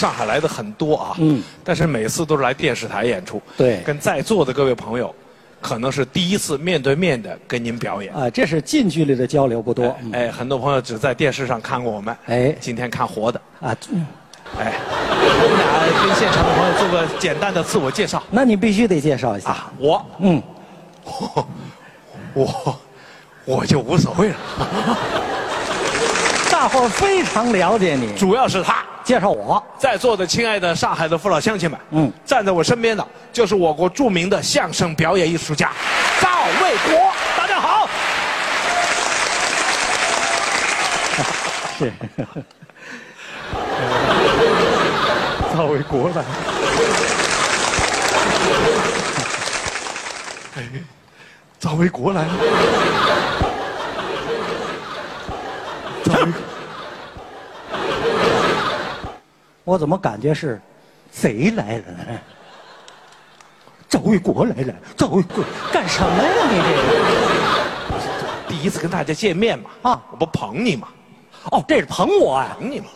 上海来的很多啊，嗯，但是每次都是来电视台演出，对。跟在座的各位朋友，可能是第一次面对面的跟您表演。啊，这是近距离的交流不多。嗯。哎，很多朋友只在电视上看过我们，哎。今天看活的，啊，嗯。哎，我们俩跟现场的朋友做个简单的自我介绍。那你必须得介绍一下。啊，我。嗯，我。我我就无所谓了，大伙儿非常了解你。主要是他。介绍我，在座的亲爱的上海的父老乡亲们，嗯。站在我身边的就是我国著名的相声表演艺术家赵卫国，大家好。是。赵卫国来，哎，赵卫国来了，赵卫，我怎么感觉是贼来了呢？赵卫国来了，赵卫国干什么呀？你这第一次跟大家见面嘛，啊我不捧你嘛，哦，这是捧我啊！捧你嘛，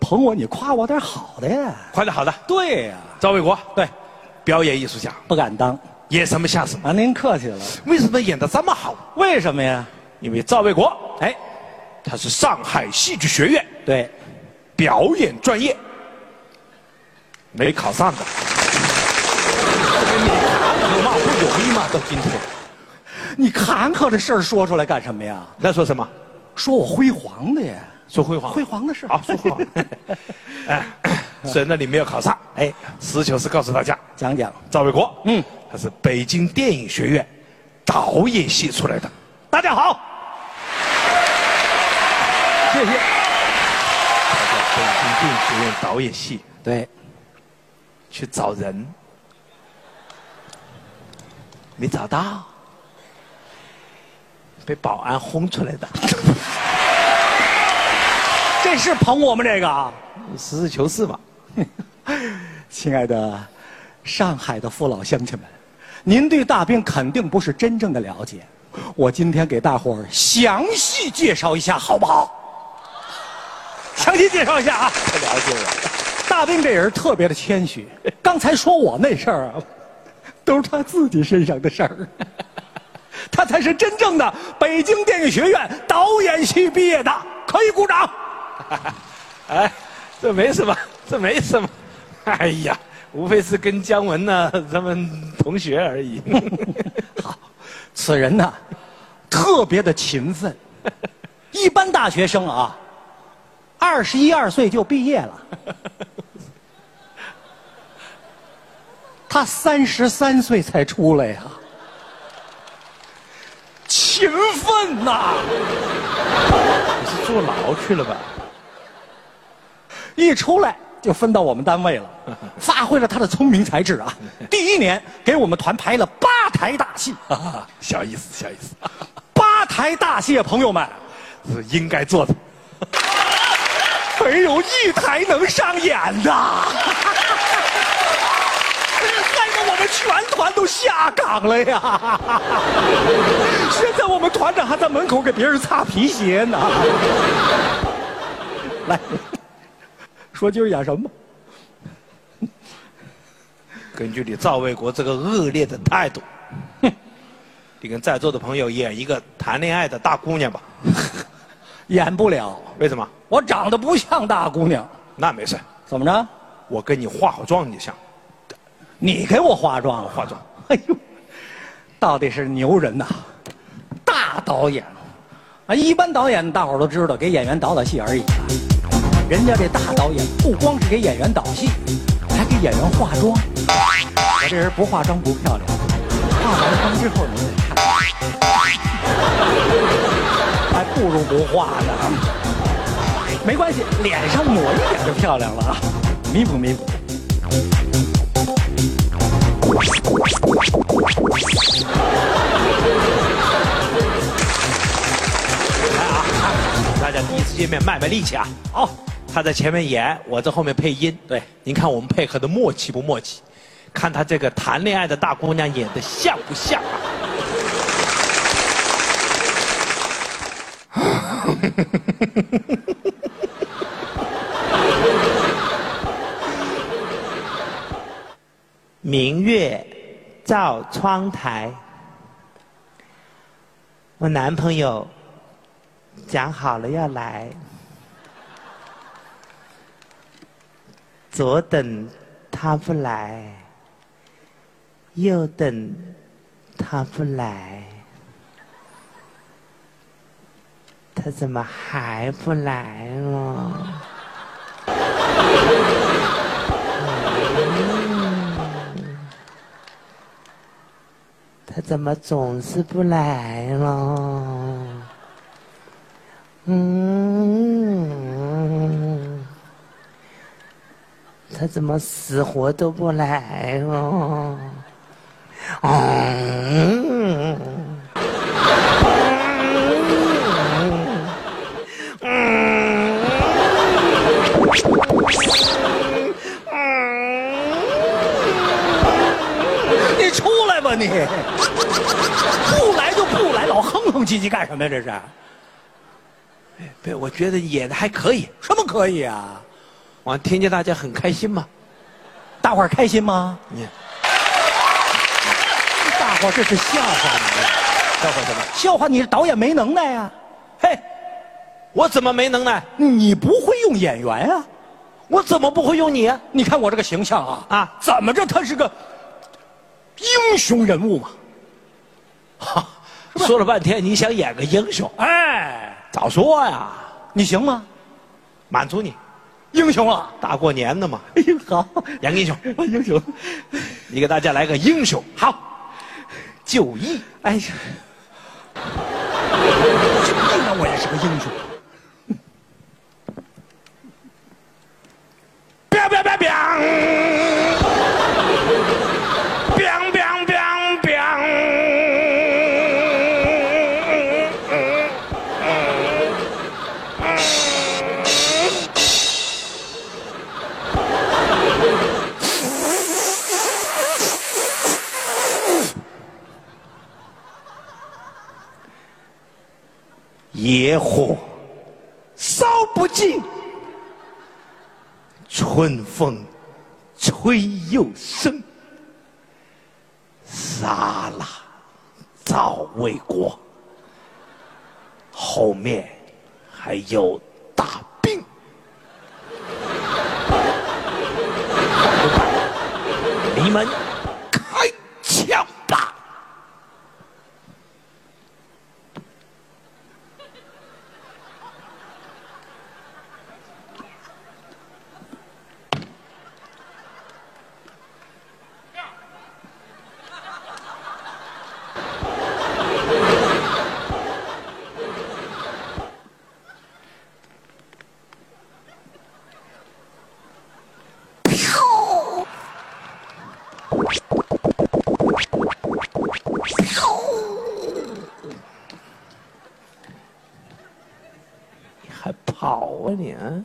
捧我，你夸我点好的呀。夸点好的，对呀、赵卫国，对，表演艺术家，不敢当演什么像什么，啊。您客气了。为什么演的这么好？为什么呀？因为赵卫国，哎，他是上海戏剧学院对，表演专业，没考上的。这个你坎坷嘛，不容易嘛，到今天。你坎坷的事儿说出来干什么呀？那说什么？说我辉煌的呀，说辉煌。辉煌的事儿啊，说辉煌。哎，所以那你没有考上，哎，实事求是告诉大家，讲讲。赵卫国，嗯，他是北京电影学院导演系出来的。大家好，谢谢。他在北京电影学院导演系对，去找人，没找到，被保安轰出来的。这是捧我们这个啊。实事求是嘛。亲爱的上海的父老乡亲们，您对大兵肯定不是真正的了解，我今天给大伙儿详细介绍一下，好不好？详细介绍一下啊！太 了解我。大兵这人特别的谦虚，刚才说我那事儿啊，都是他自己身上的事儿，他才是真正的北京电影学院导演系毕业的，可以鼓掌。哎，这没什么，这没什么。哎呀，无非是跟姜文呢他们同学而已。好此人呢，特别的勤奋。一般大学生啊，二十一二岁就毕业了，他三十三岁才出来呀、勤奋呐、你是坐牢去了吧？一出来就分到我们单位了，发挥了他的聪明才智啊！第一年给我们团排了八台大戏，小意思，小意思，八台大戏，朋友们，是应该做的。没有一台能上演的，害得我们全团都下岗了呀！现在我们团长还在门口给别人擦皮鞋呢。来，说今儿演什么？根据你赵卫国这个恶劣的态度，你跟在座的朋友演一个谈恋爱的大姑娘吧。演不了，为什么？我长得不像大姑娘。那没事，怎么着？我跟你化好妆，你像你给我化妆了？化妆。哎呦，到底是牛人呐！大导演啊，一般导演大伙儿都知道，给演员导导戏而已啊。人家这大导演不光是给演员导戏，还给演员化妆。我这人不化妆不漂亮，化完妆之后你再看，还不如不化呢。没关系，脸上抹一点就漂亮了啊，弥补弥补。来啊，大家第一次见面卖卖力气啊！好，他在前面演，我在后面配音。对，您看我们配合的默契不默契？看他这个谈恋爱的大姑娘演的像不像啊？明月照窗台。我男朋友讲好了要来，左等他不来，右等他不来，他怎么还不来呢？他怎么总是不来了？嗯，他怎么死活都不来了？嗯。来吧你！不来就不来，老哼哼唧唧干什么呀？这是对，我觉得演的还可以，什么可以啊？我听见大家很开心吗。大伙儿开心吗？你大伙儿这是笑话你，笑话什么？笑话你是导演没能耐呀、嘿，我怎么没能耐？你不会用演员啊？我怎么不会用你啊？你看我这个形象啊啊怎么着他是个英雄人物嘛？哈，说了半天你想演个英雄，哎，早说呀！你行吗？满足你，英雄啊！大过年的嘛，哎呦好，演个英雄，英雄，你给大家来个英雄。好，就义。哎呀，就应该我也是个英雄。biang biang biang biang 野火烧不尽。春风吹又生，杀了早卫国，后面还有大兵。你们开枪吧！你还跑啊你啊！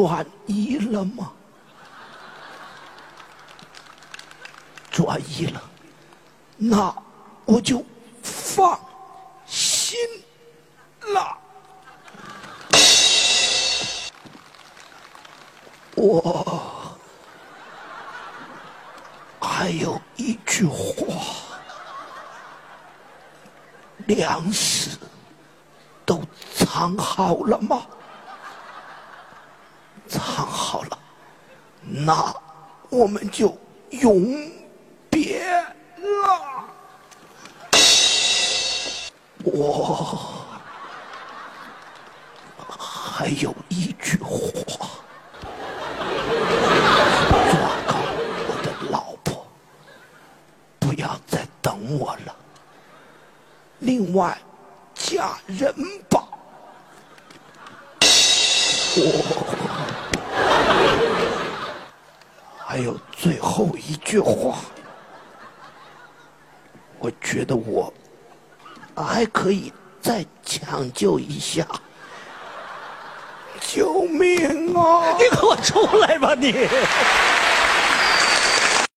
转移了吗？转移了，那我就放心了。我还有一句话，粮食都藏好了吗？藏好了，那我们就永别了。我还有一句话，抓告我的老婆，不要再等我了。另外，嫁人吧。我还有最后一句话，我觉得我还可以再抢救一下救命啊！你给我出来吧你！